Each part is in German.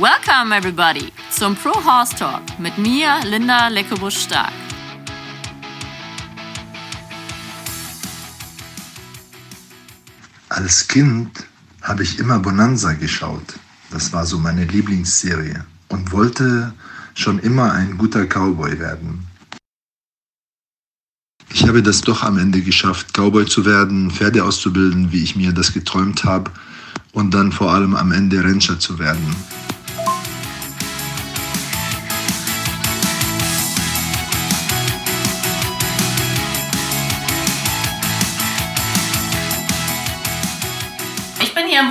Welcome everybody zum Pro Horse Talk mit mir, Linda Leckebusch-Stark. Als Kind habe ich immer Bonanza geschaut. Das war so meine Lieblingsserie und wollte schon immer ein guter Cowboy werden. Ich habe das doch am Ende geschafft, Cowboy zu werden, Pferde auszubilden, wie ich mir das geträumt habe und dann vor allem am Ende Rancher zu werden.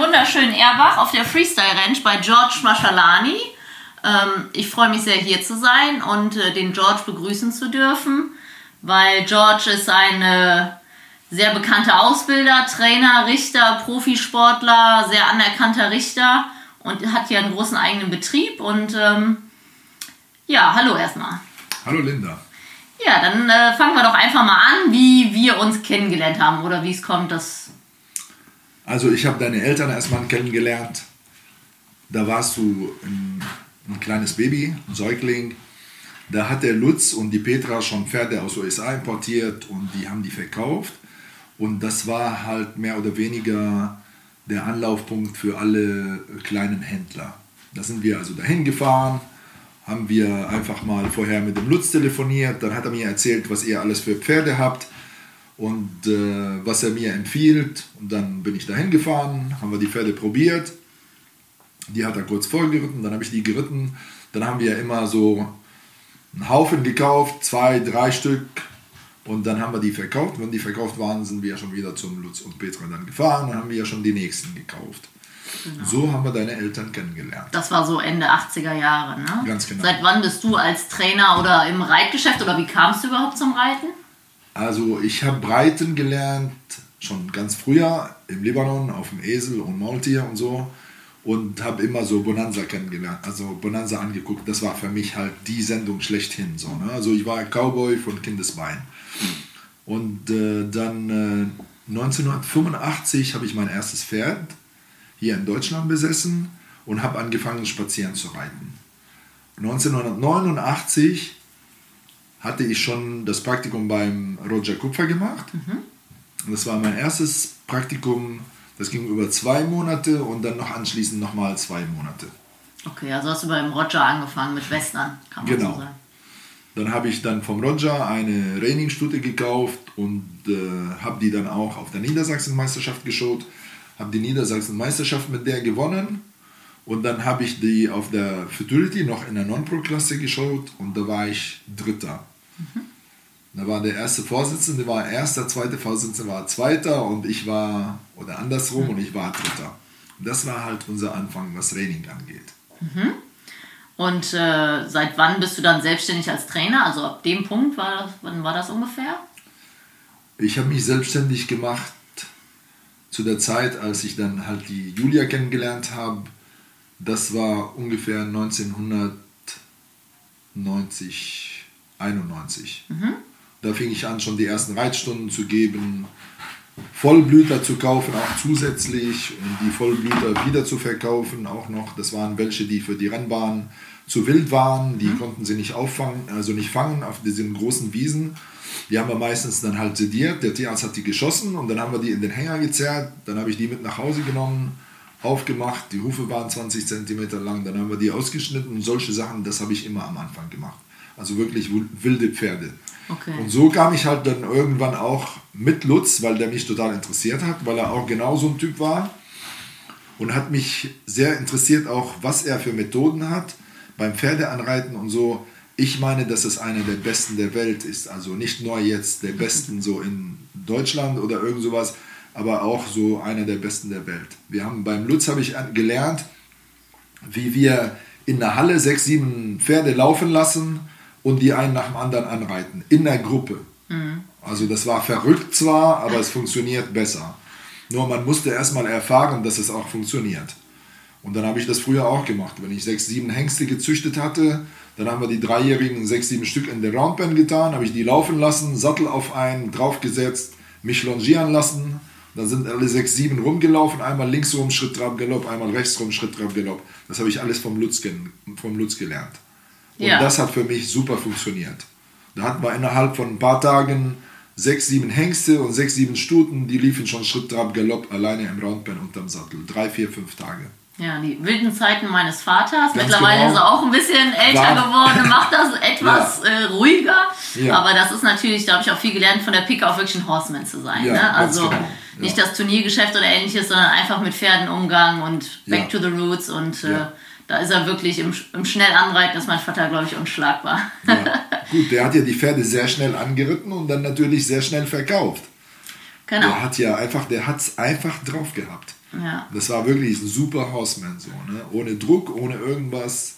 Wunderschönen Erbach auf der Freestyle Ranch bei George Maschalani. Ähm, ich freue mich sehr hier zu sein und äh, den George begrüßen zu dürfen, weil George ist ein äh, sehr bekannter Ausbilder, Trainer, Richter, Profisportler, sehr anerkannter Richter und hat hier einen großen eigenen Betrieb. Und ähm, ja, hallo erstmal. Hallo Linda. Ja, dann äh, fangen wir doch einfach mal an, wie wir uns kennengelernt haben oder wie es kommt, dass. Also ich habe deine Eltern erstmal kennengelernt. Da warst du ein, ein kleines Baby, ein Säugling. Da hat der Lutz und die Petra schon Pferde aus USA importiert und die haben die verkauft. Und das war halt mehr oder weniger der Anlaufpunkt für alle kleinen Händler. Da sind wir also dahin gefahren, haben wir einfach mal vorher mit dem Lutz telefoniert, dann hat er mir erzählt, was ihr alles für Pferde habt und äh, was er mir empfiehlt. Und dann bin ich dahin gefahren, haben wir die Pferde probiert. Die hat er kurz vollgeritten, dann habe ich die geritten. Dann haben wir immer so einen Haufen gekauft, zwei, drei Stück. Und dann haben wir die verkauft. Wenn die verkauft waren, sind wir schon wieder zum Lutz und Petra dann gefahren. Dann haben wir ja schon die nächsten gekauft. So haben wir deine Eltern kennengelernt. Das war so Ende 80er Jahre, ne? Ganz genau. Seit wann bist du als Trainer oder im Reitgeschäft oder wie kamst du überhaupt zum Reiten? Also ich habe Reiten gelernt, schon ganz früher im Libanon auf dem Esel und Maultier und so. Und habe immer so Bonanza kennengelernt, also Bonanza angeguckt. Das war für mich halt die Sendung schlechthin. So, ne? Also ich war Cowboy von Kindesbein. Und äh, dann äh, 1985 habe ich mein erstes Pferd hier in Deutschland besessen und habe angefangen spazieren zu reiten. 1989 hatte ich schon das Praktikum beim Roger Kupfer gemacht. Und das war mein erstes Praktikum, das ging über zwei Monate und dann noch anschließend nochmal zwei Monate. Okay, also hast du beim Roger angefangen mit Western, kann man Genau. so sagen. Dann habe ich dann vom Roger eine Trainingsstute gekauft und äh, habe die dann auch auf der Niedersachsenmeisterschaft geschaut. Habe die Niedersachsenmeisterschaft mit der gewonnen. Und dann habe ich die auf der Futurity noch in der Non-Pro-Klasse geschaut und da war ich Dritter. Da war der erste Vorsitzende, war erster, zweite Vorsitzende war zweiter und ich war, oder andersrum, und ich war Dritter. Und das war halt unser Anfang, was Training angeht. Und äh, seit wann bist du dann selbstständig als Trainer? Also ab dem Punkt, war das, wann war das ungefähr? Ich habe mich selbstständig gemacht zu der Zeit, als ich dann halt die Julia kennengelernt habe. Das war ungefähr 1990, 91. Da fing ich an, schon die ersten Reitstunden zu geben, Vollblüter zu kaufen, auch zusätzlich und die Vollblüter wieder zu verkaufen, auch noch. Das waren welche, die für die Rennbahn zu wild waren, die konnten sie nicht auffangen, also nicht fangen auf diesen großen Wiesen. Die haben wir meistens dann halt sediert, der Tierarzt hat die geschossen und dann haben wir die in den Hänger gezerrt, dann habe ich die mit nach Hause genommen, aufgemacht, die Hufe waren 20 cm lang, dann haben wir die ausgeschnitten und solche Sachen, das habe ich immer am Anfang gemacht. Also wirklich wilde Pferde. Okay. Und so kam ich halt dann irgendwann auch mit Lutz, weil der mich total interessiert hat, weil er auch genau so ein Typ war. Und hat mich sehr interessiert auch, was er für Methoden hat beim Pferdeanreiten und so. Ich meine, dass es einer der besten der Welt ist. Also nicht nur jetzt der besten so in Deutschland oder irgend sowas, aber auch so einer der besten der Welt. Wir haben beim Lutz habe ich gelernt, wie wir in der Halle sechs, sieben Pferde laufen lassen und die einen nach dem anderen anreiten. In der Gruppe. Also das war verrückt zwar, aber es funktioniert besser. Nur man musste erstmal erfahren, dass es auch funktioniert. Und dann habe ich das früher auch gemacht. Wenn ich sechs, sieben Hengste gezüchtet hatte, dann haben wir die Dreijährigen sechs, sieben Stück in der Roundpen getan, habe ich die laufen lassen, Sattel auf einen, draufgesetzt, mich longieren lassen. Dann sind alle sechs, sieben rumgelaufen, einmal links rum, Schritt, Trab, Galopp, einmal rechts rum, Schritt, Trab, Galopp. Das habe ich alles vom Lutz, vom Lutz gelernt. Und Ja. das hat für mich super funktioniert. Da hatten wir innerhalb von ein paar Tagen sechs, sieben Hengste und sechs, sieben Stuten, die liefen schon Schritt, Trab, Galopp alleine im Roundpen unterm Sattel. Drei, vier, fünf Tage. Ja, die wilden Zeiten meines Vaters. Ganz Mittlerweile genau. ist er auch ein bisschen älter War- geworden macht das etwas äh, ruhiger. Ja. Aber das ist natürlich, da habe ich auch viel gelernt von der Picke, auch wirklich ein Horseman zu sein. Ja, ne? Also genau. nicht Ja. das Turniergeschäft oder ähnliches, sondern einfach mit Pferden umgang und back Ja. to the roots. Und äh, Ja. Da ist er wirklich im, im Schnellanreiten, ist mein Vater, glaube ich, unschlagbar. Ja. Gut, der hat ja die Pferde sehr schnell angeritten und dann natürlich sehr schnell verkauft. genau. Der hat ja einfach, der hat es einfach drauf gehabt. Ja. Das war wirklich ein super Horseman so, ne? Ohne Druck, ohne irgendwas.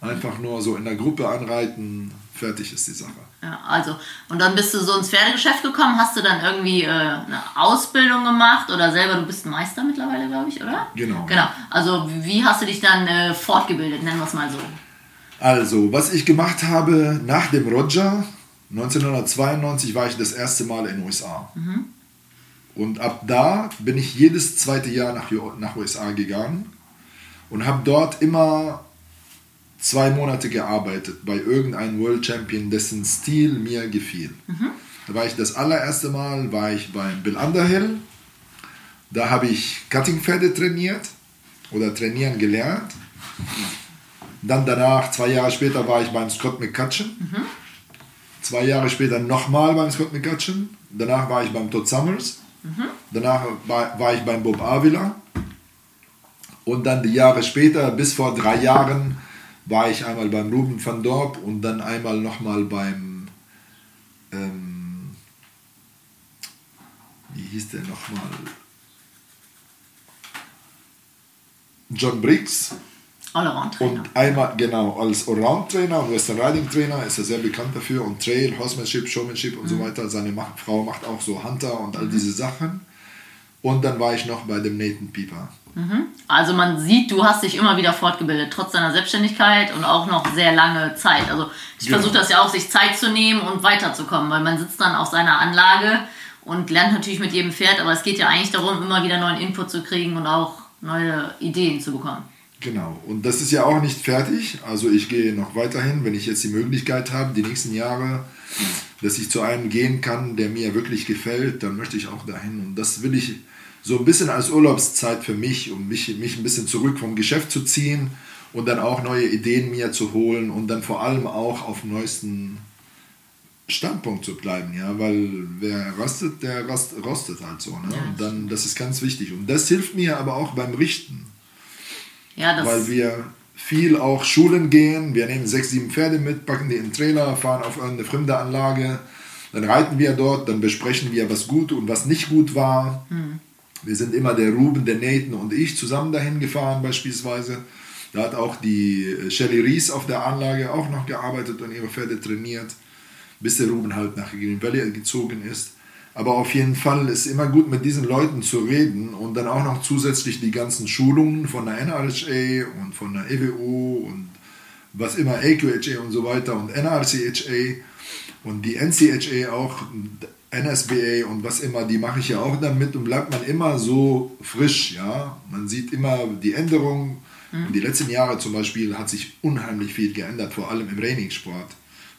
Einfach nur so in der Gruppe anreiten, fertig ist die Sache. Ja, also, und dann bist du so ins Pferdegeschäft gekommen, hast du dann irgendwie äh, eine Ausbildung gemacht oder selber, du bist Meister mittlerweile, glaube ich, oder? Genau. Genau, also wie hast du dich dann äh, fortgebildet, nennen wir es mal so. Also, was ich gemacht habe nach dem Roger, 1992 war ich das erste Mal in den USA. Und ab da bin ich jedes zweite Jahr nach, nach USA gegangen und habe dort immer zwei Monate gearbeitet bei irgendeinem World Champion, dessen Stil mir gefiel. Da war ich das allererste Mal war ich beim Bill Underhill. Da habe ich Cuttingpferde trainiert oder trainieren gelernt. Dann danach, zwei Jahre später, war ich beim Scott McCutcheon. Zwei Jahre später nochmal beim Scott McCutcheon. Danach war ich beim Todd Summers. Danach war, war ich beim Bob Avila. Und dann die Jahre später, bis vor drei Jahren, war ich einmal beim Ruben van Dorp und dann einmal nochmal beim, ähm, wie hieß der nochmal? John Briggs. Allround-Trainer. Und einmal, genau, als Allround-Trainer und Western Riding-Trainer ist er sehr bekannt dafür und Trail, Horsemanship, Showmanship und so weiter. Seine Frau macht auch so Hunter und all diese Sachen. Und dann war ich noch bei dem Nathan Pieper. Also man sieht, du hast dich immer wieder fortgebildet, trotz deiner Selbstständigkeit und auch noch sehr lange Zeit. Also ich Genau. versuche das ja auch, sich Zeit zu nehmen und weiterzukommen, weil man sitzt dann auf seiner Anlage und lernt natürlich mit jedem Pferd, aber es geht ja eigentlich darum, immer wieder neuen Input zu kriegen und auch neue Ideen zu bekommen. Genau. Und das ist ja auch nicht fertig. Also ich gehe noch weiterhin, wenn ich jetzt die Möglichkeit habe, die nächsten Jahre, dass ich zu einem gehen kann, der mir wirklich gefällt, dann möchte ich auch dahin. Und das will ich so ein bisschen als Urlaubszeit für mich, um mich, mich ein bisschen zurück vom Geschäft zu ziehen und dann auch neue Ideen mir zu holen und dann vor allem auch auf dem neuesten Standpunkt zu bleiben, ja, weil wer rastet, der rast, rostet halt so, ne? Und dann, das ist ganz wichtig. Und das hilft mir aber auch beim Richten Ja, das weil wir viel auch Schulen gehen. Wir nehmen sechs, sieben Pferde mit, packen die in den Trailer, fahren auf irgendeine fremde Anlage. Dann reiten wir dort, dann besprechen wir, was gut und was nicht gut war. Wir sind immer der Ruben, der Nathan und ich zusammen dahin gefahren beispielsweise. Da hat auch die äh, Shelly Ries auf der Anlage auch noch gearbeitet und ihre Pferde trainiert, bis der Ruben halt nach Green Valley gezogen ist. Aber auf jeden Fall ist immer gut, mit diesen Leuten zu reden und dann auch noch zusätzlich die ganzen Schulungen von der NRHA und von der EWO und was immer AQHA und so weiter und NRCHA und die NCHA auch, NSBA und was immer, die mache ich ja auch damit und bleibt man immer so frisch, ja. Man sieht immer die Änderungen. Und die letzten Jahre zum Beispiel hat sich unheimlich viel geändert, vor allem im Trainingssport.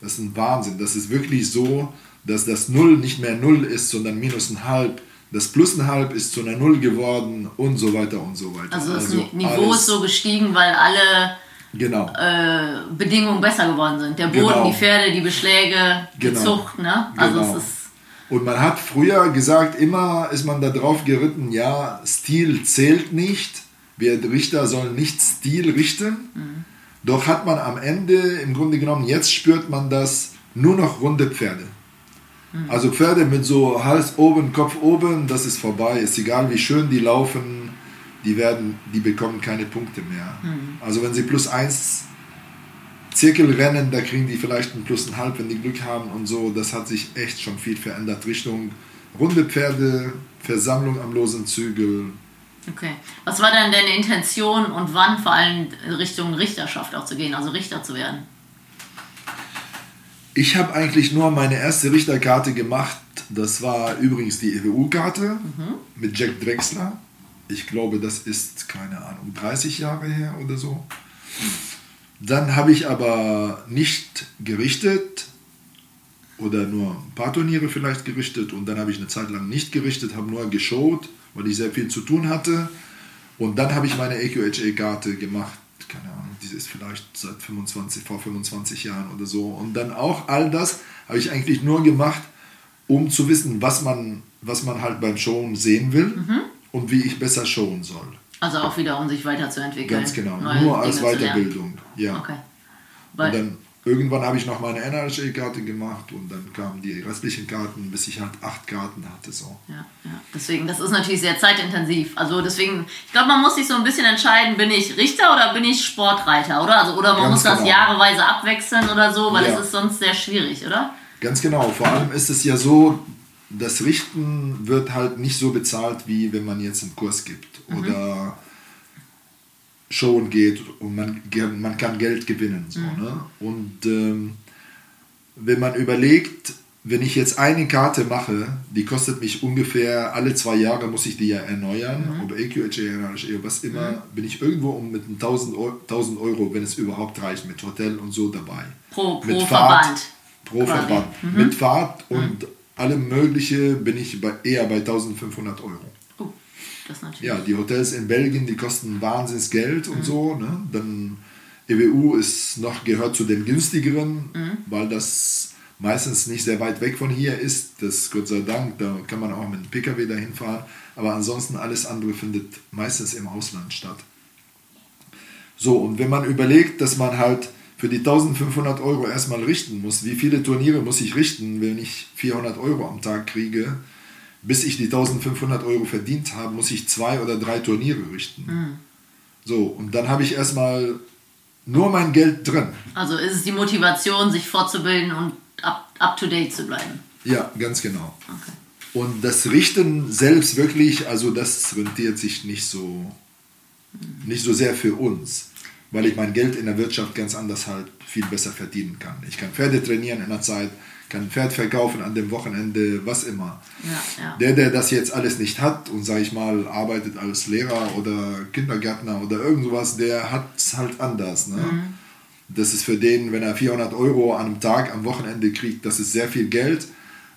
Das ist ein Wahnsinn. Das ist wirklich so, dass das Null nicht mehr Null ist, sondern minus ein Halb. Das Plus ein Halb ist zu einer Null geworden und so weiter und so weiter. also das Ni- Niveau ist so gestiegen, weil alle Genau. äh, Bedingungen besser geworden sind. Der Boden, Genau. die Pferde, die Beschläge, die Genau. Zucht, ne? Also Genau. es ist Und man hat früher gesagt, immer ist man da drauf geritten, ja, Stil zählt nicht. Wir Richter sollen nicht Stil richten. Doch hat man am Ende, im Grunde genommen, jetzt spürt man das, nur noch runde Pferde. Also Pferde mit so Hals oben, Kopf oben, das ist vorbei. Ist egal, wie schön die laufen, die werden, die bekommen keine Punkte mehr. Also wenn sie plus eins Zirkelrennen, da kriegen die vielleicht ein plus ein halb, wenn die Glück haben und so. Das hat sich echt schon viel verändert. Richtung runde Pferde, Versammlung am losen Zügel. Okay. Was war denn deine Intention und wann vor allem Richtung Richterschaft auch zu gehen, also Richter zu werden? Ich habe eigentlich nur meine erste Richterkarte gemacht Das war übrigens die EWU-Karte mit Jack Drexler. Ich glaube, das ist, keine Ahnung, 30 Jahre her oder so. Dann habe ich aber nicht gerichtet oder nur ein paar Turniere vielleicht gerichtet und dann habe ich eine Zeit lang nicht gerichtet, habe nur geschaut, weil ich sehr viel zu tun hatte. Und dann habe ich meine EQHA-Karte gemacht, keine Ahnung, die ist vielleicht seit 25, vor 25 Jahren oder so. Und dann auch all das habe ich eigentlich nur gemacht, um zu wissen, was man, was man halt beim Showen sehen will und wie ich besser showen soll. Also auch wieder, um sich weiterzuentwickeln. Ganz genau, nur als Dinge. Weiterbildung. Ja. Okay. Und dann irgendwann habe ich noch meine NRHA-Karte gemacht und dann kamen die restlichen Karten, bis ich halt acht Karten hatte. So. ja, ja. Deswegen, das ist natürlich sehr zeitintensiv. Also deswegen, ich glaube, man muss sich so ein bisschen entscheiden, bin ich Richter oder bin ich Sportreiter, oder? Also, oder man Ganz muss das genau. jahreweise abwechseln oder so, weil Ja. es ist sonst sehr schwierig, oder? Ganz genau. Vor allem ist es ja so, das Richten wird halt nicht so bezahlt, wie wenn man jetzt einen Kurs gibt oder Showen geht und man, man kann Geld gewinnen. So, ne? Und ähm, wenn man überlegt, wenn ich jetzt eine Karte mache, die kostet mich ungefähr alle zwei Jahre, muss ich die ja erneuern, ob EQHA, NRHA, was immer, bin ich irgendwo um mit 1000 Euro, 1000 Euro, wenn es überhaupt reicht, mit Hotel und so dabei. Pro, Mit pro Fahrt. Verband. Pro. Verband. Mit Fahrt und allem Mögliche bin ich bei, eher bei 1500 Euro. Oh, das natürlich. Ja, die Hotels in Belgien, die kosten wahnsinns Geld und so. Ne? Dann EWU ist noch, gehört zu den günstigeren, weil das meistens nicht sehr weit weg von hier ist. Das Gott sei Dank, da kann man auch mit dem Pkw dahin fahren. Aber ansonsten alles andere findet meistens im Ausland statt. So, und wenn man überlegt, dass man halt für die 1500 Euro erstmal richten muss, wie viele Turniere muss ich richten, wenn ich 400 Euro am Tag kriege, bis ich die 1500 Euro verdient habe, muss ich zwei oder drei Turniere richten. So, und dann habe ich erstmal nur mein Geld drin. Also ist es die Motivation, sich fortzubilden und up, up to date zu bleiben. Ja, ganz genau. Okay. Und das Richten selbst wirklich, also das rentiert sich nicht so, nicht so sehr für uns, weil ich mein Geld in der Wirtschaft ganz anders halt viel besser verdienen kann. Ich kann Pferde trainieren in der Zeit, kann ein Pferd verkaufen an dem Wochenende, was immer. Ja, ja. Der, der das jetzt alles nicht hat und, sage ich mal, arbeitet als Lehrer oder Kindergärtner oder irgend sowas, der hat es halt anders. Ne? Das ist für den, wenn er 400 Euro an einem Tag am Wochenende kriegt, das ist sehr viel Geld.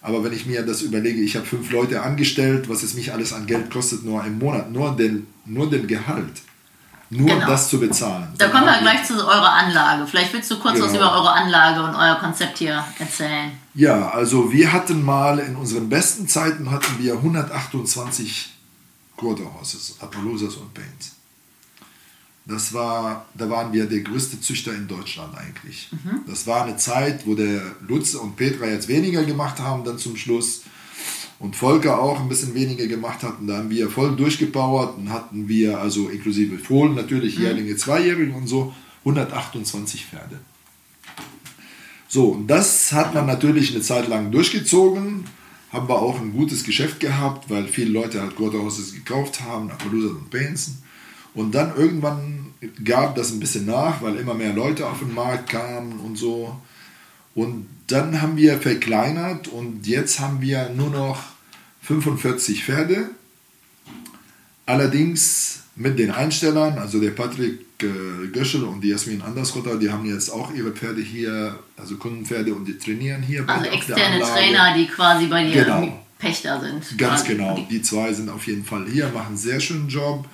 Aber wenn ich mir das überlege, ich habe fünf Leute angestellt, was es mich alles an Geld kostet, nur im Monat, nur den, nur den Gehalt, nur Genau. das zu bezahlen. Da kommen wir haben gleich zu eurer Anlage. Vielleicht willst du kurz was Genau. über eure Anlage und euer Konzept hier erzählen. Ja, also wir hatten mal in unseren besten Zeiten hatten wir 128 Quarterhorses, Appaloosas und Paints. Das war, da waren wir der größte Züchter in Deutschland eigentlich. Das war eine Zeit, wo der Lutz und Petra jetzt weniger gemacht haben dann zum Schluss und Volker auch ein bisschen weniger gemacht hatten. Da haben wir voll durchgepowert und hatten wir, also inklusive Fohlen natürlich, Jährlinge, Zweijährige und so, 128 Pferde. So, und das hat man natürlich eine Zeit lang durchgezogen. Haben wir auch ein gutes Geschäft gehabt, weil viele Leute halt Quarterhorses gekauft haben, Appaloosas und Paints. Und dann irgendwann gab das ein bisschen nach, weil immer mehr Leute auf den Markt kamen und so. Und dann haben wir verkleinert und jetzt haben wir nur noch 45 Pferde. Allerdings mit den Einstellern, also der Patrick äh, Göschel und die Jasmin Andersrotter, die haben jetzt auch ihre Pferde hier, also Kundenpferde und die trainieren hier. Also externe. Trainer, die quasi bei dir Genau. Pächter sind. Ganz quasi. genau. Die zwei sind auf jeden Fall hier, machen einen sehr schönen Job.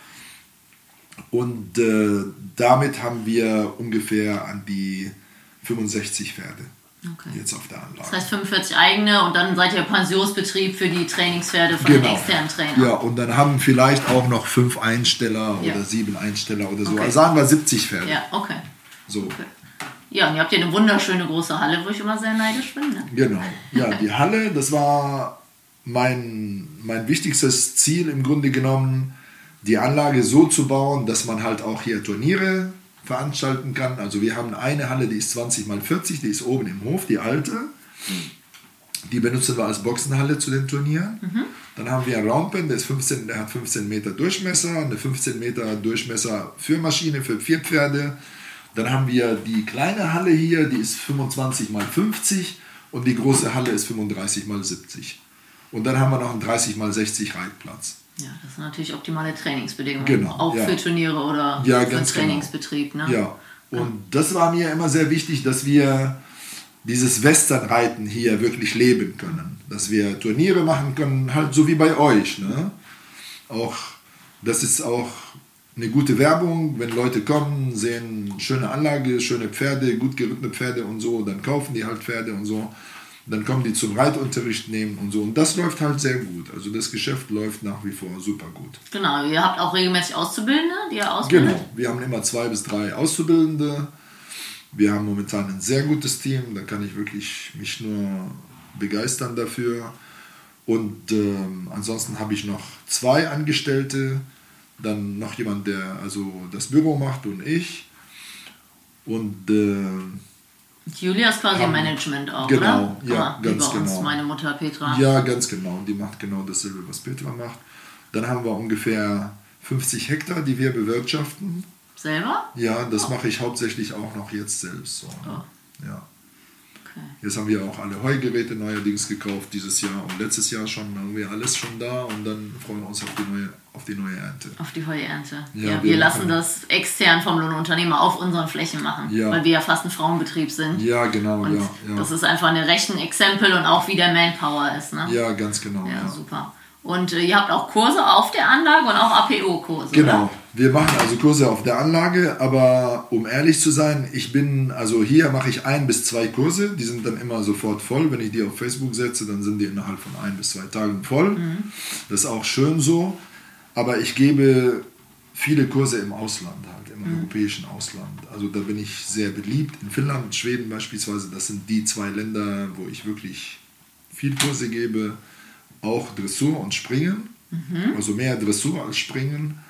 Und äh, damit haben wir ungefähr an die 65 Pferde Okay. jetzt auf der Anlage. Das heißt 45 eigene und dann seid ihr Pensionsbetrieb für die Trainingspferde von den externen Trainern. Genau. Ja, und dann haben vielleicht auch noch fünf Einsteller Ja. oder sieben Einsteller oder so. Okay. Also sagen wir 70 Pferde. Ja, okay. So. Ja, und ihr habt hier eine wunderschöne große Halle, wo ich immer sehr neidisch bin. Ne? Genau. Ja, die Halle, das war mein, mein wichtigstes Ziel im Grunde genommen, die Anlage so zu bauen, dass man halt auch hier Turniere veranstalten kann. Also wir haben eine Halle, die ist 20 mal 40, die ist oben im Hof, die alte. Die benutzen wir als Boxenhalle zu den Turnieren. Dann haben wir einen Raumpen, der, ist 15, der hat 15 Meter Durchmesser, eine 15 Meter Durchmesser für Maschine, für vier Pferde. Dann haben wir die kleine Halle hier, die ist 25 mal 50 und die große Halle ist 35 mal 70. Und dann haben wir noch einen 30 x 60 Reitplatz. Ja, das sind natürlich optimale Trainingsbedingungen. Genau, Auch ja. für Turniere oder Ja, für ganz genau. Trainingsbetrieb. Ne? Ja, und das war mir immer sehr wichtig, dass wir dieses Westernreiten hier wirklich leben können. Dass wir Turniere machen können, halt so wie bei euch. Ne? Auch, das ist auch eine gute Werbung, wenn Leute kommen, sehen schöne Anlage, schöne Pferde, gut gerittene Pferde und so, dann kaufen die halt Pferde und so. Dann kommen die zum Reitunterricht nehmen und so. Und das läuft halt sehr gut. Also das Geschäft läuft nach wie vor super gut. Genau, ihr habt auch regelmäßig Auszubildende, die ihr ausbildet. Genau, wir haben immer zwei bis drei Auszubildende. Wir haben momentan ein sehr gutes Team, da kann ich wirklich mich nur begeistern dafür. Und ähm, ansonsten habe ich noch zwei Angestellte, dann noch jemand, der also das Büro macht und ich. Und äh, Julia ist quasi Haben- Management auch, Genau, oder? ja, Ah, wie ganz bei uns, genau. meine Mutter Petra. ja, ganz genau, die macht genau dasselbe, was Petra macht. Dann haben wir ungefähr 50 Hektar, die wir bewirtschaften. Selber? Ja, das mache ich hauptsächlich auch noch jetzt selbst. So, ne? Ja. Jetzt haben wir auch alle Heugeräte neuerdings gekauft dieses Jahr und letztes Jahr schon haben wir alles schon da und dann freuen wir uns auf die neue, auf die neue Ernte. Auf die Heuernte. Ja, Ja, wir lassen das extern vom Lohnunternehmer auf unseren Flächen machen, Ja. weil wir ja fast ein Frauenbetrieb sind. Ja, genau, Und ja, ja. das ist einfach eine Rechenexempel und auch wie der Manpower ist. Ne? ja, ganz genau. Ja, super. Und äh, ihr habt auch Kurse auf der Anlage und auch APO-Kurse. Genau. Wir machen also Kurse auf der Anlage, aber um ehrlich zu sein, ich bin, also hier mache ich ein bis zwei Kurse, die sind dann immer sofort voll. Wenn ich die auf Facebook setze, dann sind die innerhalb von ein bis zwei Tagen voll. Das ist auch schön so. Aber ich gebe viele Kurse im Ausland halt, im europäischen Ausland. Also da bin ich sehr beliebt. In Finnland und Schweden beispielsweise, das sind die zwei Länder, wo ich wirklich viel Kurse gebe. Auch Dressur und Springen. Also mehr Dressur als Springen.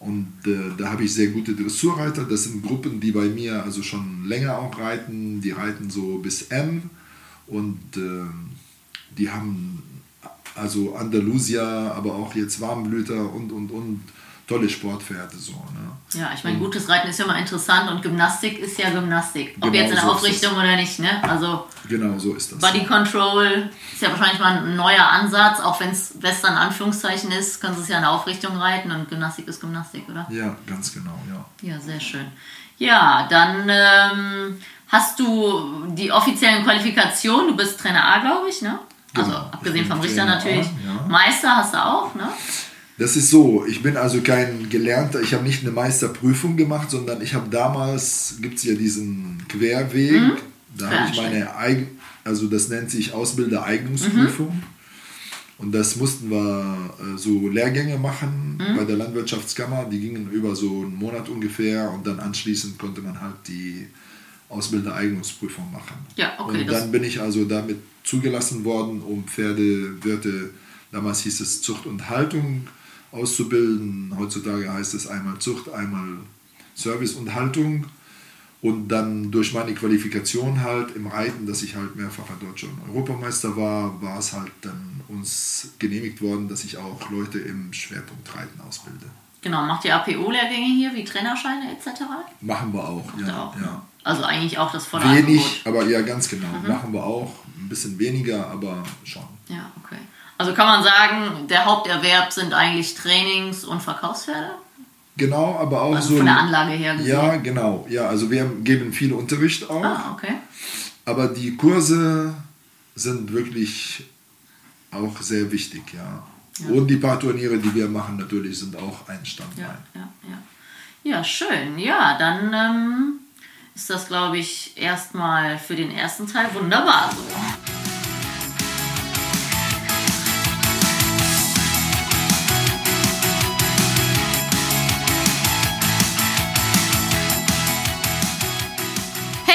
Und äh, da habe ich sehr gute Dressurreiter. Das sind Gruppen, die bei mir also schon länger auch reiten. Die reiten so bis M. Und ähm, die haben also Andalusia, aber auch jetzt Warmblüter und, und, und tolle Sportpferde. So, ne? Ja, ich meine, gutes Reiten ist ja immer interessant und Gymnastik ist ja Gymnastik. Ob Genau jetzt in der so Aufrichtung oder nicht, ne? Also Genau, so ist das. Body Control ist ja wahrscheinlich mal ein neuer Ansatz, auch wenn es Western Anführungszeichen ist, können sie es ja in der Aufrichtung reiten und Gymnastik ist Gymnastik, oder? Ja, ganz genau, ja. Ja, sehr schön. Ja, dann ähm, hast du die offiziellen Qualifikationen. Du bist Trainer A, glaube ich, ne? Also Genau. abgesehen vom Richter Trainer A, natürlich. ja. Meister hast du auch, ne? Das ist so, ich bin also kein Gelernter, ich habe nicht eine Meisterprüfung gemacht, sondern ich habe damals, gibt es ja diesen Querweg, da habe ich meine Eigen, also das nennt sich Ausbilder-Eignungsprüfung. Und das mussten wir äh, so Lehrgänge machen bei der Landwirtschaftskammer, die gingen über so einen Monat ungefähr und dann anschließend konnte man halt die Ausbilder-Eignungsprüfung machen. Ja, okay, Und dann bin ich also damit zugelassen worden, um Pferdewirte, damals hieß es Zucht und Haltung auszubilden. Heutzutage heißt es einmal Zucht, einmal Service und Haltung. Und dann durch meine Qualifikation halt im Reiten, dass ich halt mehrfacher Deutscher und Europameister war, war es halt dann uns genehmigt worden, dass ich auch Leute im Schwerpunkt Reiten ausbilde. Genau, macht ihr APO-Lehrgänge hier, wie Trainerscheine etc.? Machen wir auch, Macht ja. auch, ja. Also eigentlich auch das volle Angebot. Wenig, aber ja, ganz genau. Machen wir auch. Ein bisschen weniger, aber schon. Ja, okay. Also kann man sagen, der Haupterwerb sind eigentlich Trainings- und Verkaufspferde? Genau, aber auch Also so. von der Anlage her gesehen. Ja, genau. Ja, also wir geben viel Unterricht auch, Ah, okay. aber die Kurse sind wirklich auch sehr wichtig, ja. Und die paar Turniere, die wir machen, natürlich sind auch ein Standbein. Ja, ja, ja. Ja, schön. Ja, dann ähm, ist das, glaube ich, erstmal für den ersten Teil wunderbar so.